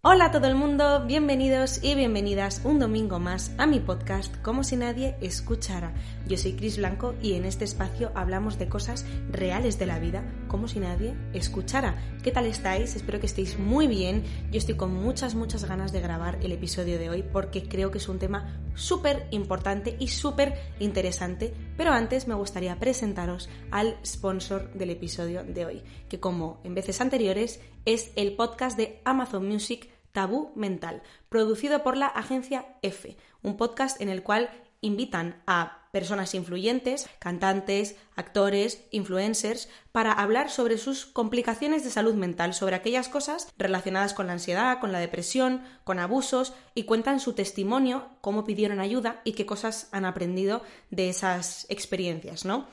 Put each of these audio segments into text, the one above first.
Hola a todo el mundo, bienvenidos y bienvenidas un domingo más a mi podcast Como si nadie escuchara. Yo soy Cris Blanco y en este espacio hablamos de cosas reales de la vida como si nadie escuchara. ¿Qué tal estáis? Espero que estéis muy bien. Yo estoy con muchas, muchas ganas de grabar el episodio de hoy porque creo que es un tema súper importante y súper interesante. Pero antes me gustaría presentaros al sponsor del episodio de hoy, que como en veces anteriores es el podcast de Amazon Music Tabú Mental, producido por la agencia F, un podcast en el cual invitan a personas influyentes, cantantes, actores, influencers, para hablar sobre sus complicaciones de salud mental, sobre aquellas cosas relacionadas con la ansiedad, con la depresión, con abusos, y cuentan su testimonio, cómo pidieron ayuda y qué cosas han aprendido de esas experiencias, ¿no?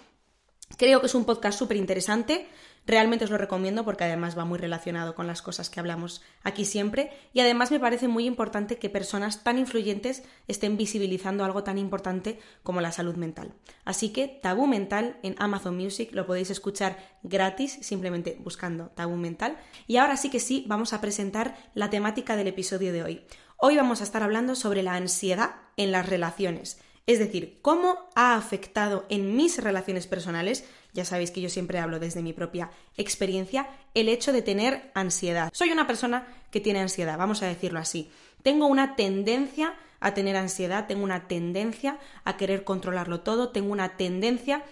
Creo que es un podcast súper interesante, Realmente os lo recomiendo porque además va muy relacionado con las cosas que hablamos aquí siempre y además me parece muy importante que personas tan influyentes estén visibilizando algo tan importante como la salud mental. Así que Tabú Mental en Amazon Music lo podéis escuchar gratis simplemente buscando Tabú Mental. Y ahora sí que sí, vamos a presentar la temática del episodio de hoy. Hoy vamos a estar hablando sobre la ansiedad en las relaciones. Es decir, cómo ha afectado en mis relaciones personales ya sabéis que yo siempre hablo desde mi propia experiencia, el hecho de tener ansiedad. Soy una persona que tiene ansiedad, vamos a decirlo así. Tengo una tendencia a tener ansiedad, tengo una tendencia a querer controlarlo todo, tengo una tendencia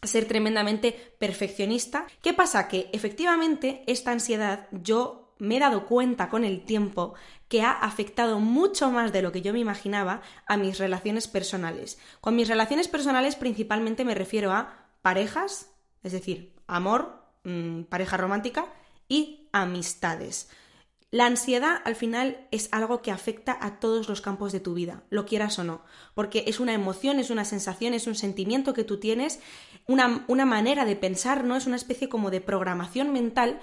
a ser tremendamente perfeccionista. ¿Qué pasa? Que efectivamente esta ansiedad yo me he dado cuenta con el tiempo que ha afectado mucho más de lo que yo me imaginaba a mis relaciones personales. Con mis relaciones personales principalmente me refiero a parejas, es decir, amor, mm, pareja romántica y amistades. La ansiedad al final es algo que afecta a todos los campos de tu vida, lo quieras o no, porque es una emoción, es una sensación, es un sentimiento que tú tienes, una, una manera de pensar, ¿no? Es una especie como de programación mental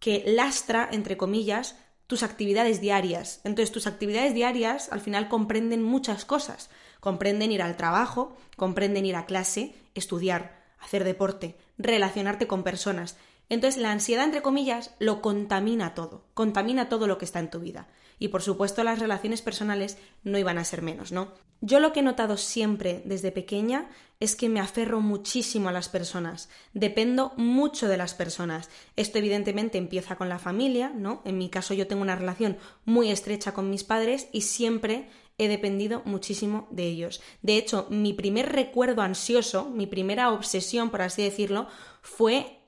que lastra, entre comillas, tus actividades diarias. Entonces, tus actividades diarias al final comprenden muchas cosas. Comprenden ir al trabajo, comprenden ir a clase, estudiar, hacer deporte, relacionarte con personas. Entonces la ansiedad, entre comillas, lo contamina todo, contamina todo lo que está en tu vida. Y por supuesto las relaciones personales no iban a ser menos, ¿no? Yo lo que he notado siempre desde pequeña es que me aferro muchísimo a las personas, dependo mucho de las personas. Esto evidentemente empieza con la familia, ¿no? En mi caso yo tengo una relación muy estrecha con mis padres y siempre he dependido muchísimo de ellos. De hecho, mi primer recuerdo ansioso, mi primera obsesión, por así decirlo, fue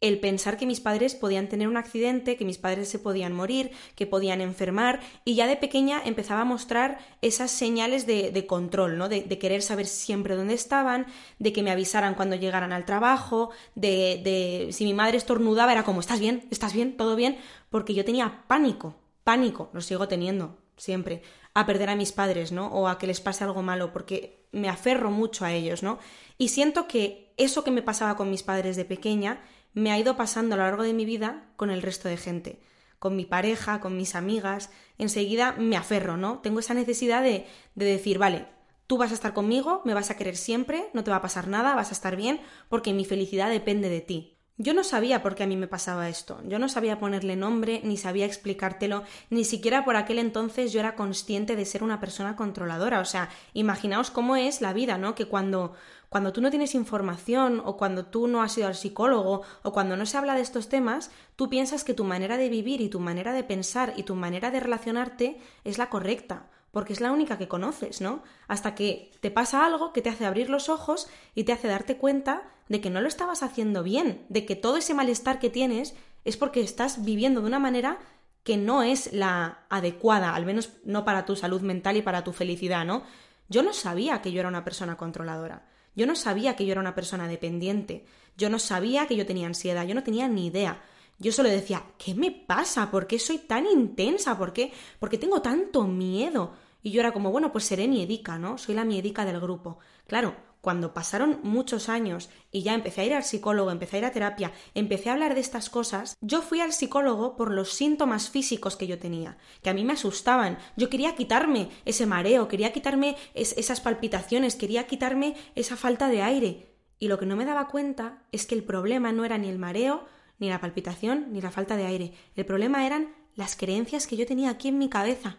el pensar que mis padres podían tener un accidente, que mis padres se podían morir, que podían enfermar, y ya de pequeña empezaba a mostrar esas señales de, control, ¿no? De, de, querer saber siempre dónde estaban, de que me avisaran cuando llegaran al trabajo, de, de si mi madre estornudaba era como, ¿estás bien? ¿Estás bien? ¿Todo bien? Porque yo tenía pánico, pánico, lo sigo teniendo, siempre, a perder a mis padres, ¿no? O a que les pase algo malo, porque me aferro mucho a ellos, ¿no? Y siento que eso que me pasaba con mis padres de pequeña me ha ido pasando a lo largo de mi vida con el resto de gente, con mi pareja, con mis amigas, enseguida me aferro, ¿no? Tengo esa necesidad de, de decir, vale, tú vas a estar conmigo, me vas a querer siempre, no te va a pasar nada, vas a estar bien, porque mi felicidad depende de ti. Yo no sabía por qué a mí me pasaba esto, yo no sabía ponerle nombre, ni sabía explicártelo, ni siquiera por aquel entonces yo era consciente de ser una persona controladora. O sea, imaginaos cómo es la vida, ¿no? Que cuando, cuando tú no tienes información, o cuando tú no has ido al psicólogo, o cuando no se habla de estos temas, tú piensas que tu manera de vivir y tu manera de pensar y tu manera de relacionarte es la correcta porque es la única que conoces, ¿no? Hasta que te pasa algo que te hace abrir los ojos y te hace darte cuenta de que no lo estabas haciendo bien, de que todo ese malestar que tienes es porque estás viviendo de una manera que no es la adecuada, al menos no para tu salud mental y para tu felicidad, ¿no? Yo no sabía que yo era una persona controladora, yo no sabía que yo era una persona dependiente, yo no sabía que yo tenía ansiedad, yo no tenía ni idea. Yo solo decía, ¿qué me pasa? ¿Por qué soy tan intensa? ¿Por qué? ¿Por qué tengo tanto miedo? Y yo era como, bueno, pues seré miedica, ¿no? Soy la miedica del grupo. Claro, cuando pasaron muchos años y ya empecé a ir al psicólogo, empecé a ir a terapia, empecé a hablar de estas cosas, yo fui al psicólogo por los síntomas físicos que yo tenía, que a mí me asustaban. Yo quería quitarme ese mareo, quería quitarme esas palpitaciones, quería quitarme esa falta de aire. Y lo que no me daba cuenta es que el problema no era ni el mareo, ni la palpitación, ni la falta de aire. El problema eran las creencias que yo tenía aquí en mi cabeza,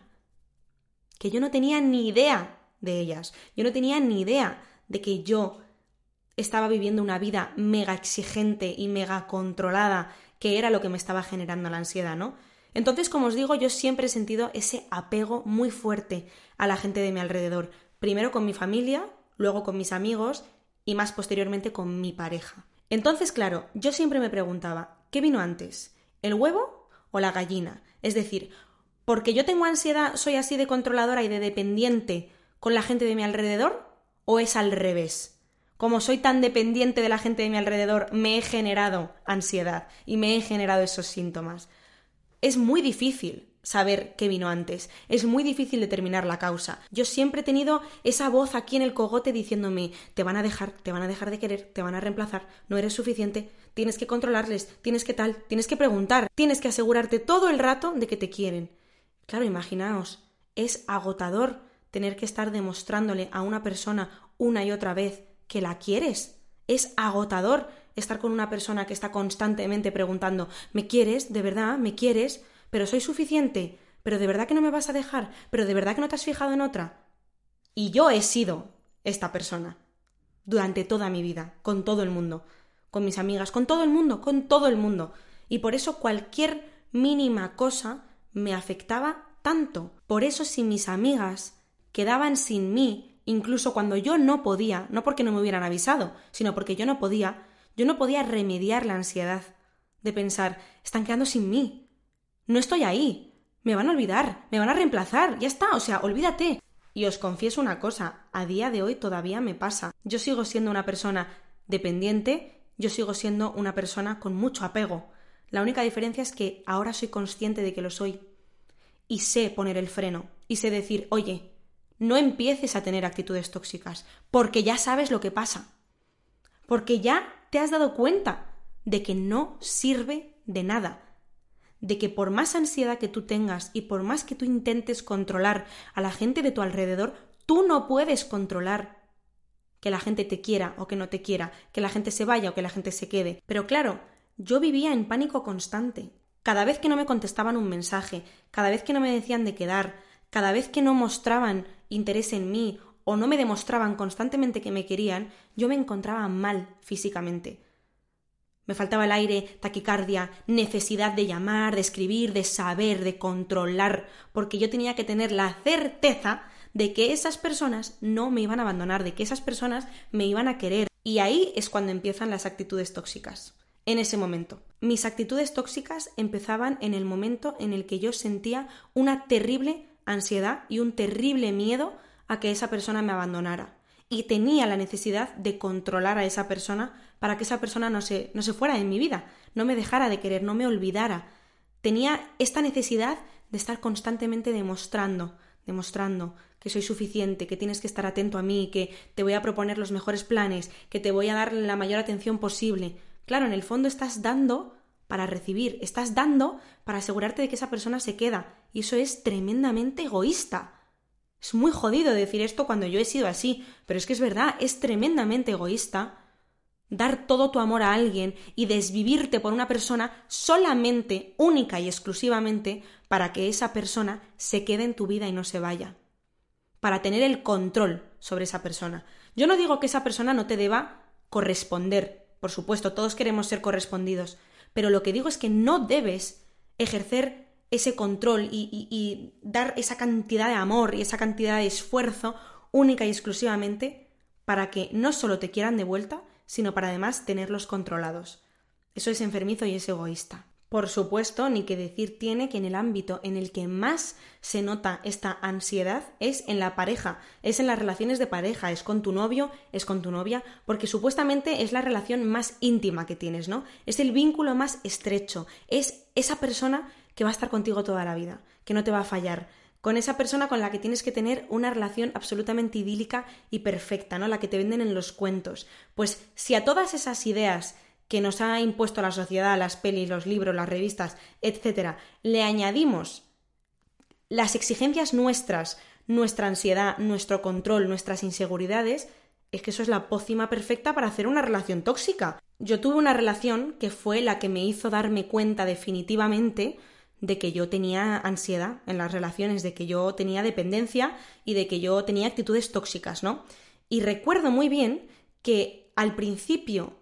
que yo no tenía ni idea de ellas, yo no tenía ni idea de que yo estaba viviendo una vida mega exigente y mega controlada, que era lo que me estaba generando la ansiedad, ¿no? Entonces, como os digo, yo siempre he sentido ese apego muy fuerte a la gente de mi alrededor, primero con mi familia, luego con mis amigos y más posteriormente con mi pareja. Entonces, claro, yo siempre me preguntaba, ¿qué vino antes? ¿El huevo o la gallina? Es decir, porque yo tengo ansiedad, soy así de controladora y de dependiente con la gente de mi alrededor, o es al revés? como soy tan dependiente de la gente de mi alrededor, me he generado ansiedad y me he generado esos síntomas. Es muy difícil saber qué vino antes. Es muy difícil determinar la causa. Yo siempre he tenido esa voz aquí en el cogote diciéndome te van a dejar, te van a dejar de querer, te van a reemplazar, no eres suficiente, tienes que controlarles, tienes que tal, tienes que preguntar, tienes que asegurarte todo el rato de que te quieren. Claro, imaginaos, es agotador tener que estar demostrándole a una persona una y otra vez que la quieres. Es agotador estar con una persona que está constantemente preguntando ¿me quieres? ¿De verdad? ¿Me quieres? ¿Pero soy suficiente? ¿Pero de verdad que no me vas a dejar? ¿Pero de verdad que no te has fijado en otra? Y yo he sido esta persona durante toda mi vida, con todo el mundo, con mis amigas, con todo el mundo, con todo el mundo. Y por eso cualquier mínima cosa me afectaba tanto. Por eso si mis amigas quedaban sin mí incluso cuando yo no podía, no porque no me hubieran avisado, sino porque yo no podía, yo no podía remediar la ansiedad de pensar, están quedando sin mí, no estoy ahí, me van a olvidar, me van a reemplazar, ya está, o sea, olvídate. Y os confieso una cosa, a día de hoy todavía me pasa. Yo sigo siendo una persona dependiente, yo sigo siendo una persona con mucho apego. La única diferencia es que ahora soy consciente de que lo soy. Y sé poner el freno, y sé decir, oye, no empieces a tener actitudes tóxicas, porque ya sabes lo que pasa, porque ya te has dado cuenta de que no sirve de nada, de que por más ansiedad que tú tengas y por más que tú intentes controlar a la gente de tu alrededor, tú no puedes controlar que la gente te quiera o que no te quiera, que la gente se vaya o que la gente se quede. Pero claro, yo vivía en pánico constante. Cada vez que no me contestaban un mensaje, cada vez que no me decían de quedar, cada vez que no mostraban interés en mí o no me demostraban constantemente que me querían, yo me encontraba mal físicamente. Me faltaba el aire, taquicardia, necesidad de llamar, de escribir, de saber, de controlar, porque yo tenía que tener la certeza de que esas personas no me iban a abandonar, de que esas personas me iban a querer. Y ahí es cuando empiezan las actitudes tóxicas. En ese momento. Mis actitudes tóxicas empezaban en el momento en el que yo sentía una terrible ansiedad y un terrible miedo a que esa persona me abandonara. Y tenía la necesidad de controlar a esa persona para que esa persona no se, no se fuera de mi vida, no me dejara de querer, no me olvidara. Tenía esta necesidad de estar constantemente demostrando, demostrando que soy suficiente, que tienes que estar atento a mí, que te voy a proponer los mejores planes, que te voy a dar la mayor atención posible. Claro, en el fondo estás dando para recibir, estás dando para asegurarte de que esa persona se queda. Y eso es tremendamente egoísta. Es muy jodido decir esto cuando yo he sido así, pero es que es verdad, es tremendamente egoísta dar todo tu amor a alguien y desvivirte por una persona solamente, única y exclusivamente para que esa persona se quede en tu vida y no se vaya. Para tener el control sobre esa persona. Yo no digo que esa persona no te deba corresponder. Por supuesto, todos queremos ser correspondidos pero lo que digo es que no debes ejercer ese control y, dar esa cantidad de amor y esa cantidad de esfuerzo única y exclusivamente para que no solo te quieran de vuelta, sino para además tenerlos controlados. Eso es enfermizo y es egoísta. Por supuesto, ni que decir tiene que en el ámbito en el que más se nota esta ansiedad es en la pareja, es en las relaciones de pareja, es con tu novio, es con tu novia, porque supuestamente es la relación más íntima que tienes, ¿no? Es el vínculo más estrecho, es esa persona que va a estar contigo toda la vida, que no te va a fallar, con esa persona con la que tienes que tener una relación absolutamente idílica y perfecta, ¿no? La que te venden en los cuentos. Pues si a todas esas ideas que nos ha impuesto la sociedad, las pelis, los libros, las revistas, etcétera, le añadimos las exigencias nuestras, nuestra ansiedad, nuestro control, nuestras inseguridades, es que eso es la pócima perfecta para hacer una relación tóxica. Yo tuve una relación que fue la que me hizo darme cuenta definitivamente de que yo tenía ansiedad en las relaciones, de que yo tenía dependencia y de que yo tenía actitudes tóxicas, ¿no? Y recuerdo muy bien que al principio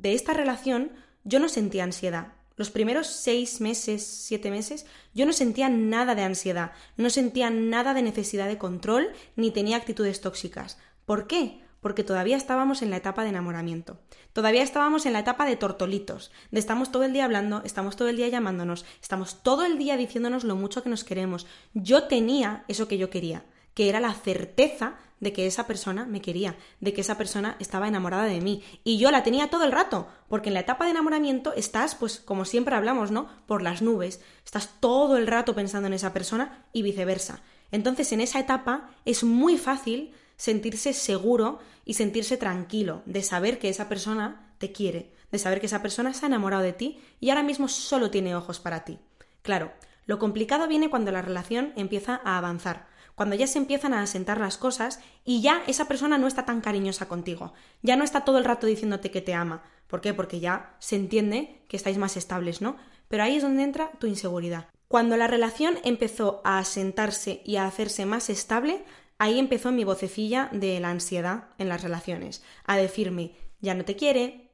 de esta relación yo no sentía ansiedad. Los primeros seis meses, siete meses, yo no sentía nada de ansiedad, no sentía nada de necesidad de control, ni tenía actitudes tóxicas. ¿Por qué? Porque todavía estábamos en la etapa de enamoramiento. Todavía estábamos en la etapa de tortolitos, estamos todo el día hablando, estamos todo el día llamándonos, estamos todo el día diciéndonos lo mucho que nos queremos. Yo tenía eso que yo quería, que era la certeza de que esa persona me quería, de que esa persona estaba enamorada de mí. Y yo la tenía todo el rato, porque en la etapa de enamoramiento estás, pues como siempre hablamos, ¿no? Por las nubes. Estás todo el rato pensando en esa persona y viceversa. Entonces en esa etapa es muy fácil sentirse seguro y sentirse tranquilo de saber que esa persona te quiere, de saber que esa persona se ha enamorado de ti y ahora mismo solo tiene ojos para ti. Claro, lo complicado viene cuando la relación empieza a avanzar, cuando ya se empiezan a asentar las cosas y ya esa persona no está tan cariñosa contigo, ya no está todo el rato diciéndote que te ama. ¿Por qué? Porque ya se entiende que estáis más estables, ¿no? Pero ahí es donde entra tu inseguridad. Cuando la relación empezó a asentarse y a hacerse más estable, ahí empezó mi vocecilla de la ansiedad en las relaciones, a decirme, ya no te quiere,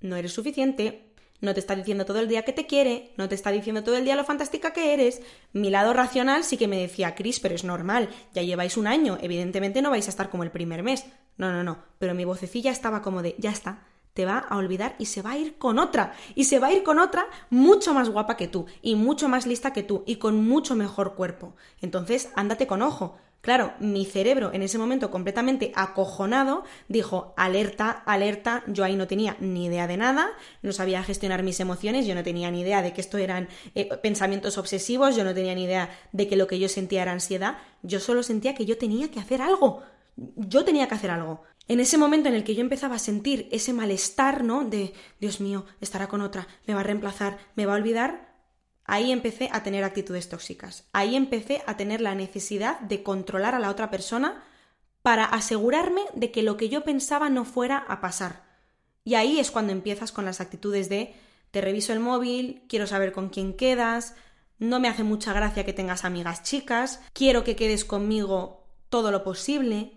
no eres suficiente, no te está diciendo todo el día que te quiere, no te está diciendo todo el día lo fantástica que eres. Mi lado racional sí que me decía, Cris, pero es normal, ya lleváis un año, evidentemente no vais a estar como el primer mes. No, no, no, pero mi vocecilla estaba como de, ya está, te va a olvidar y se va a ir con otra. Y se va a ir con otra mucho más guapa que tú, y mucho más lista que tú, y con mucho mejor cuerpo. Entonces, ándate con ojo. Claro, mi cerebro en ese momento completamente acojonado dijo, alerta, alerta, yo ahí no tenía ni idea de nada, no sabía gestionar mis emociones, yo no tenía ni idea de que esto eran eh, pensamientos obsesivos, yo no tenía ni idea de que lo que yo sentía era ansiedad, yo solo sentía que yo tenía que hacer algo, yo tenía que hacer algo. En ese momento en el que yo empezaba a sentir ese malestar, ¿no? De, Dios mío, estará con otra, me va a reemplazar, me va a olvidar, Ahí empecé a tener actitudes tóxicas. Ahí empecé a tener la necesidad de controlar a la otra persona para asegurarme de que lo que yo pensaba no fuera a pasar. Y ahí es cuando empiezas con las actitudes de te reviso el móvil, quiero saber con quién quedas, no me hace mucha gracia que tengas amigas chicas, quiero que quedes conmigo todo lo posible,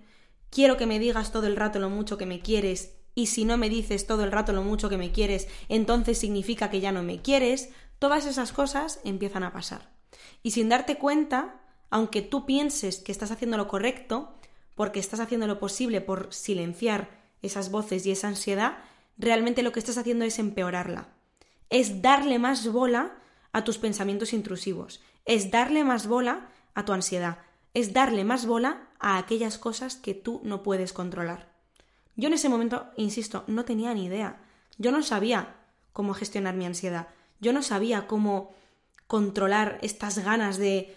quiero que me digas todo el rato lo mucho que me quieres y si no me dices todo el rato lo mucho que me quieres, entonces significa que ya no me quieres, Todas esas cosas empiezan a pasar. Y sin darte cuenta, aunque tú pienses que estás haciendo lo correcto, porque estás haciendo lo posible por silenciar esas voces y esa ansiedad, realmente lo que estás haciendo es empeorarla. Es darle más bola a tus pensamientos intrusivos, es darle más bola a tu ansiedad, es darle más bola a aquellas cosas que tú no puedes controlar. Yo en ese momento, insisto, no tenía ni idea. Yo no sabía cómo gestionar mi ansiedad. Yo no sabía cómo controlar estas ganas de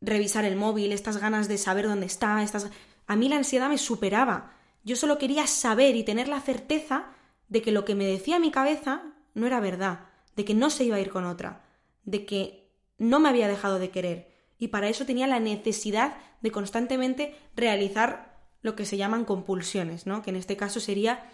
revisar el móvil, estas ganas de saber dónde está, estas... A mí la ansiedad me superaba. Yo solo quería saber y tener la certeza de que lo que me decía mi cabeza no era verdad, de que no se iba a ir con otra, de que no me había dejado de querer. Y para eso tenía la necesidad de constantemente realizar lo que se llaman compulsiones, ¿no? Que en este caso sería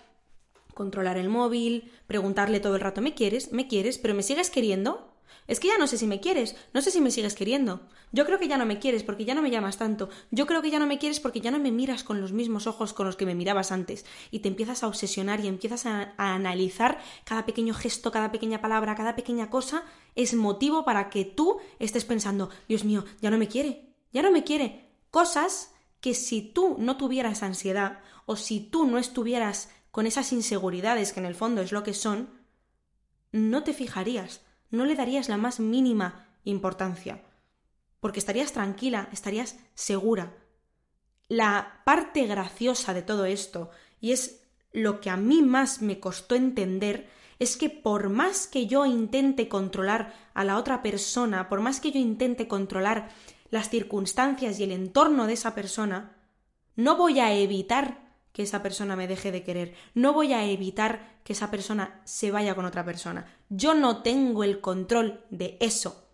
controlar el móvil, preguntarle todo el rato, ¿me quieres? ¿Me quieres? ¿Pero me sigues queriendo? Es que ya no sé si me quieres, no sé si me sigues queriendo. Yo creo que ya no me quieres porque ya no me llamas tanto. Yo creo que ya no me quieres porque ya no me miras con los mismos ojos con los que me mirabas antes. Y te empiezas a obsesionar y empiezas a, analizar cada pequeño gesto, cada pequeña palabra, cada pequeña cosa. Es motivo para que tú estés pensando, Dios mío, ya no me quiere, ya no me quiere. Cosas que si tú no tuvieras ansiedad o si tú no estuvieras con esas inseguridades que en el fondo es lo que son, no te fijarías, no le darías la más mínima importancia, porque estarías tranquila, estarías segura. La parte graciosa de todo esto, y es lo que a mí más me costó entender, es que por más que yo intente controlar a la otra persona, por más que yo intente controlar las circunstancias y el entorno de esa persona, no voy a evitar que esa persona me deje de querer. No voy a evitar que esa persona se vaya con otra persona. Yo no tengo el control de eso.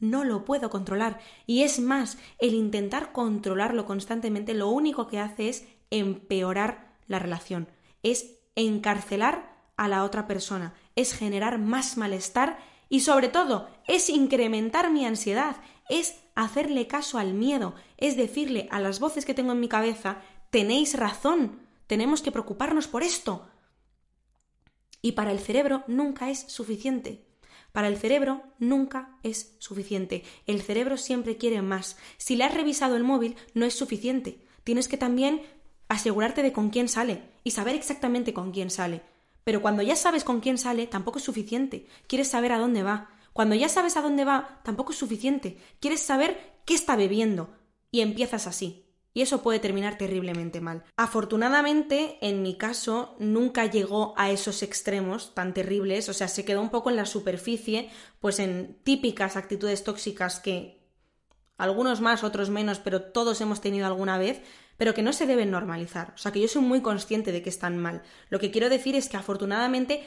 No lo puedo controlar. Y es más, el intentar controlarlo constantemente lo único que hace es empeorar la relación. Es encarcelar a la otra persona. Es generar más malestar Y sobre todo, es incrementar mi ansiedad, es hacerle caso al miedo, es decirle a las voces que tengo en mi cabeza, tenéis razón, tenemos que preocuparnos por esto. Y para el cerebro nunca es suficiente. Para el cerebro nunca es suficiente. El cerebro siempre quiere más. Si le has revisado el móvil, no es suficiente. Tienes que también asegurarte de con quién sale y saber exactamente con quién sale. Pero cuando ya sabes con quién sale, tampoco es suficiente. Quieres saber a dónde va. Cuando ya sabes a dónde va, tampoco es suficiente. Quieres saber qué está bebiendo. Y empiezas así. Y eso puede terminar terriblemente mal. Afortunadamente, en mi caso, nunca llegó a esos extremos tan terribles, o sea, se quedó un poco en la superficie, pues en típicas actitudes tóxicas que algunos más, otros menos, pero todos hemos tenido alguna vez, pero que no se deben normalizar. O sea, que yo soy muy consciente de que están mal. Lo que quiero decir es que afortunadamente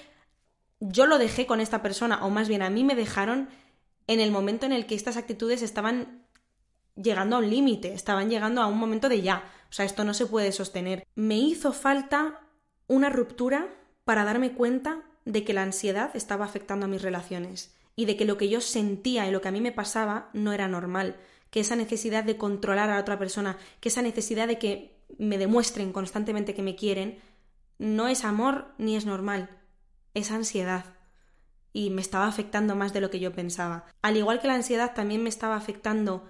yo lo dejé con esta persona, o más bien a mí me dejaron en el momento en el que estas actitudes estaban llegando a un límite, estaban llegando a un momento de ya. O sea, esto no se puede sostener. Me hizo falta una ruptura para darme cuenta de que la ansiedad estaba afectando a mis relaciones y de que lo que yo sentía y lo que a mí me pasaba no era normal, que esa necesidad de controlar a la otra persona, que esa necesidad de que me demuestren constantemente que me quieren, no es amor ni es normal, es ansiedad. Y me estaba afectando más de lo que yo pensaba. Al igual que la ansiedad también me estaba afectando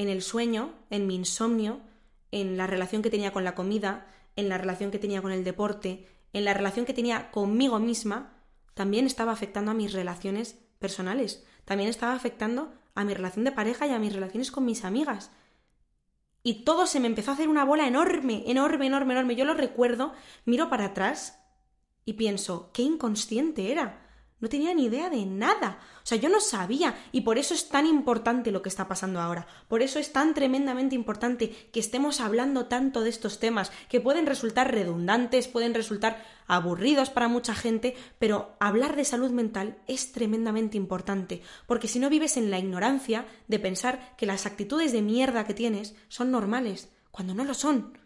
en el sueño, en mi insomnio, en la relación que tenía con la comida, en la relación que tenía con el deporte, en la relación que tenía conmigo misma, también estaba afectando a mis relaciones personales, también estaba afectando a mi relación de pareja y a mis relaciones con mis amigas. Y todo se me empezó a hacer una bola enorme, enorme, enorme, enorme. Yo lo recuerdo, miro para atrás y pienso, qué inconsciente era. No tenía ni idea de nada. O sea, yo no sabía. Y por eso es tan importante lo que está pasando ahora. Por eso es tan tremendamente importante que estemos hablando tanto de estos temas, que pueden resultar redundantes, pueden resultar aburridos para mucha gente, pero hablar de salud mental es tremendamente importante. Porque si no vives en la ignorancia de pensar que las actitudes de mierda que tienes son normales, cuando no lo son.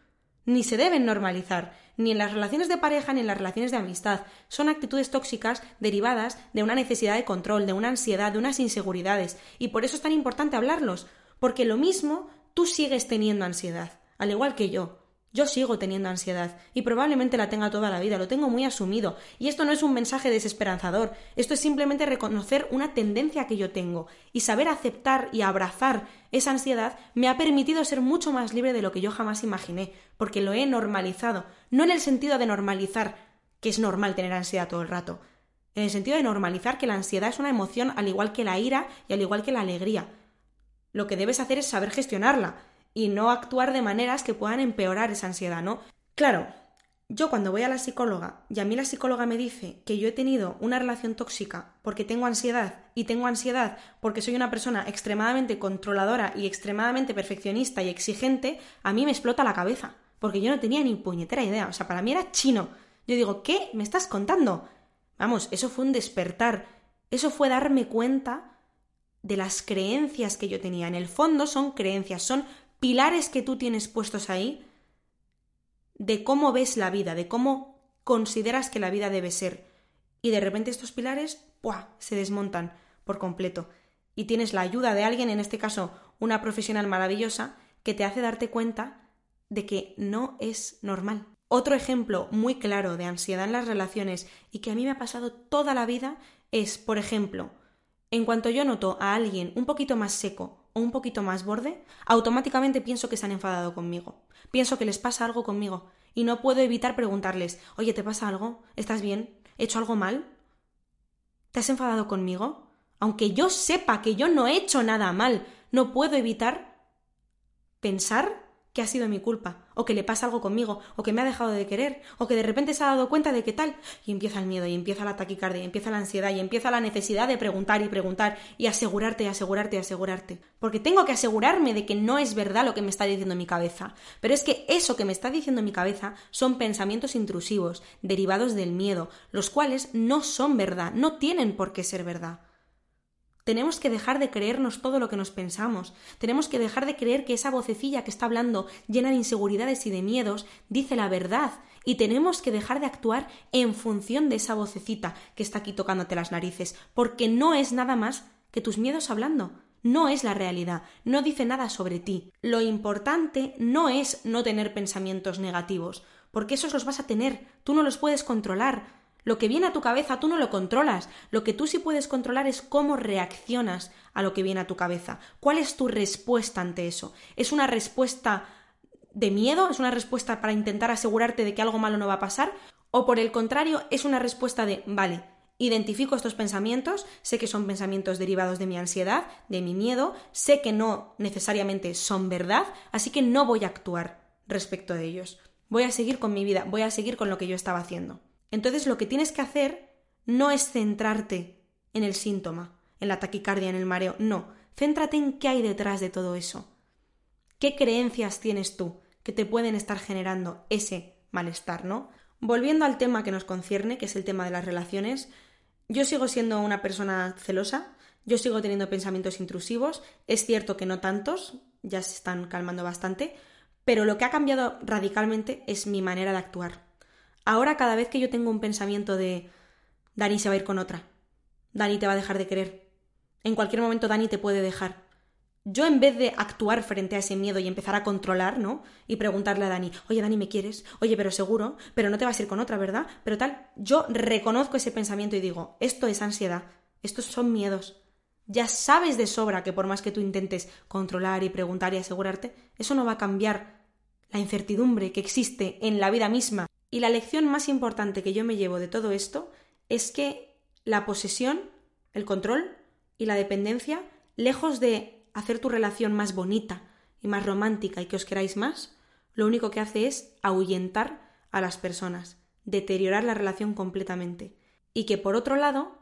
Ni se deben normalizar ni en las relaciones de pareja ni en las relaciones de amistad. Son actitudes tóxicas derivadas de una necesidad de control, de una ansiedad, de unas inseguridades. Y por eso es tan importante hablarlos, porque lo mismo tú sigues teniendo ansiedad, al igual que yo. Yo sigo teniendo ansiedad y probablemente la tenga toda la vida, lo tengo muy asumido. Y esto no es un mensaje desesperanzador, esto es simplemente reconocer una tendencia que yo tengo y saber aceptar y abrazar esa ansiedad me ha permitido ser mucho más libre de lo que yo jamás imaginé, porque lo he normalizado, no en el sentido de normalizar que es normal tener ansiedad todo el rato, en el sentido de normalizar que la ansiedad es una emoción al igual que la ira y al igual que la alegría. Lo que debes hacer es saber gestionarla y no actuar de maneras que puedan empeorar esa ansiedad, ¿no? Claro, yo cuando voy a la psicóloga y a mí la psicóloga me dice que yo he tenido una relación tóxica porque tengo ansiedad y tengo ansiedad porque soy una persona extremadamente controladora y extremadamente perfeccionista y exigente, a mí me explota la cabeza porque yo no tenía ni puñetera idea, o sea, para mí era chino. Yo digo, ¿qué me estás contando? Vamos, eso fue un despertar, eso fue darme cuenta de las creencias que yo tenía. En el fondo son creencias, son pilares que tú tienes puestos ahí de cómo ves la vida, de cómo consideras que la vida debe ser. Y de repente estos pilares ¡buah! se desmontan por completo. Y tienes la ayuda de alguien, en este caso una profesional maravillosa, que te hace darte cuenta de que no es normal. Otro ejemplo muy claro de ansiedad en las relaciones y que a mí me ha pasado toda la vida es, por ejemplo, en cuanto yo noto a alguien un poquito más seco o un poquito más borde, automáticamente pienso que se han enfadado conmigo. Pienso que les pasa algo conmigo y no puedo evitar preguntarles, oye, ¿te pasa algo? ¿Estás bien? ¿He hecho algo mal? ¿Te has enfadado conmigo? Aunque yo sepa que yo no he hecho nada mal, no puedo evitar pensar que ha sido mi culpa, o que le pasa algo conmigo, o que me ha dejado de querer, o que de repente se ha dado cuenta de que tal, y empieza el miedo, y empieza la taquicardia, y empieza la ansiedad, y empieza la necesidad de preguntar y preguntar, y asegurarte, y asegurarte, y asegurarte. Porque tengo que asegurarme de que no es verdad lo que me está diciendo mi cabeza. Pero es que eso que me está diciendo mi cabeza son pensamientos intrusivos, derivados del miedo, los cuales no son verdad, no tienen por qué ser verdad. Tenemos que dejar de creernos todo lo que nos pensamos. Tenemos que dejar de creer que esa vocecilla que está hablando llena de inseguridades y de miedos dice la verdad. Y tenemos que dejar de actuar en función de esa vocecita que está aquí tocándote las narices, porque no es nada más que tus miedos hablando. No es la realidad, no dice nada sobre ti. Lo importante no es no tener pensamientos negativos, porque esos los vas a tener, tú no los puedes controlar. Lo que viene a tu cabeza tú no lo controlas. Lo que tú sí puedes controlar es cómo reaccionas a lo que viene a tu cabeza. ¿Cuál es tu respuesta ante eso? ¿Es una respuesta de miedo? ¿Es una respuesta para intentar asegurarte de que algo malo no va a pasar? ¿O por el contrario, es una respuesta de, vale, identifico estos pensamientos, sé que son pensamientos derivados de mi ansiedad, de mi miedo, sé que no necesariamente son verdad, así que no voy a actuar respecto de ellos. Voy a seguir con mi vida, voy a seguir con lo que yo estaba haciendo. Entonces lo que tienes que hacer no es centrarte en el síntoma, en la taquicardia, en el mareo, no, céntrate en qué hay detrás de todo eso. ¿Qué creencias tienes tú que te pueden estar generando ese malestar, ¿no? Volviendo al tema que nos concierne, que es el tema de las relaciones, yo sigo siendo una persona celosa, yo sigo teniendo pensamientos intrusivos, es cierto que no tantos, ya se están calmando bastante, pero lo que ha cambiado radicalmente es mi manera de actuar. Ahora cada vez que yo tengo un pensamiento de Dani se va a ir con otra, Dani te va a dejar de querer, en cualquier momento Dani te puede dejar. Yo en vez de actuar frente a ese miedo y empezar a controlar, ¿no? Y preguntarle a Dani, oye Dani, ¿me quieres? Oye, pero seguro, pero no te vas a ir con otra, ¿verdad? Pero tal, yo reconozco ese pensamiento y digo, esto es ansiedad, estos son miedos. Ya sabes de sobra que por más que tú intentes controlar y preguntar y asegurarte, eso no va a cambiar la incertidumbre que existe en la vida misma y la lección más importante que yo me llevo de todo esto es que la posesión, el control y la dependencia, lejos de hacer tu relación más bonita y más romántica y que os queráis más, lo único que hace es ahuyentar a las personas, deteriorar la relación completamente. Y que por otro lado,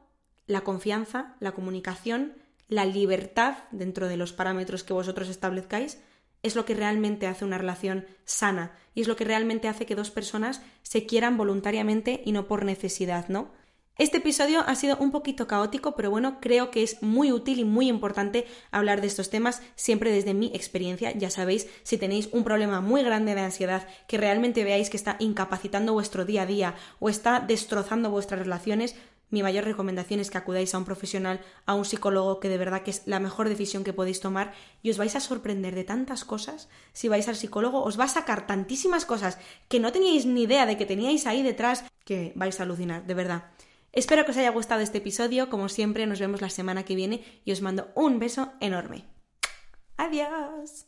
la confianza, la comunicación, la libertad dentro de los parámetros que vosotros establezcáis, es lo que realmente hace una relación sana y es lo que realmente hace que dos personas se quieran voluntariamente y no por necesidad, ¿no? Este episodio ha sido un poquito caótico, pero bueno, creo que es muy útil y muy importante hablar de estos temas siempre desde mi experiencia. Ya sabéis, si tenéis un problema muy grande de ansiedad que realmente veáis que está incapacitando vuestro día a día o está destrozando vuestras relaciones, mi mayor recomendación es que acudáis a un profesional, a un psicólogo, que de verdad que es la mejor decisión que podéis tomar y os vais a sorprender de tantas cosas. Si vais al psicólogo, os va a sacar tantísimas cosas que no teníais ni idea de que teníais ahí detrás que vais a alucinar, de verdad. Espero que os haya gustado este episodio. Como siempre, nos vemos la semana que viene y os mando un beso enorme. Adiós.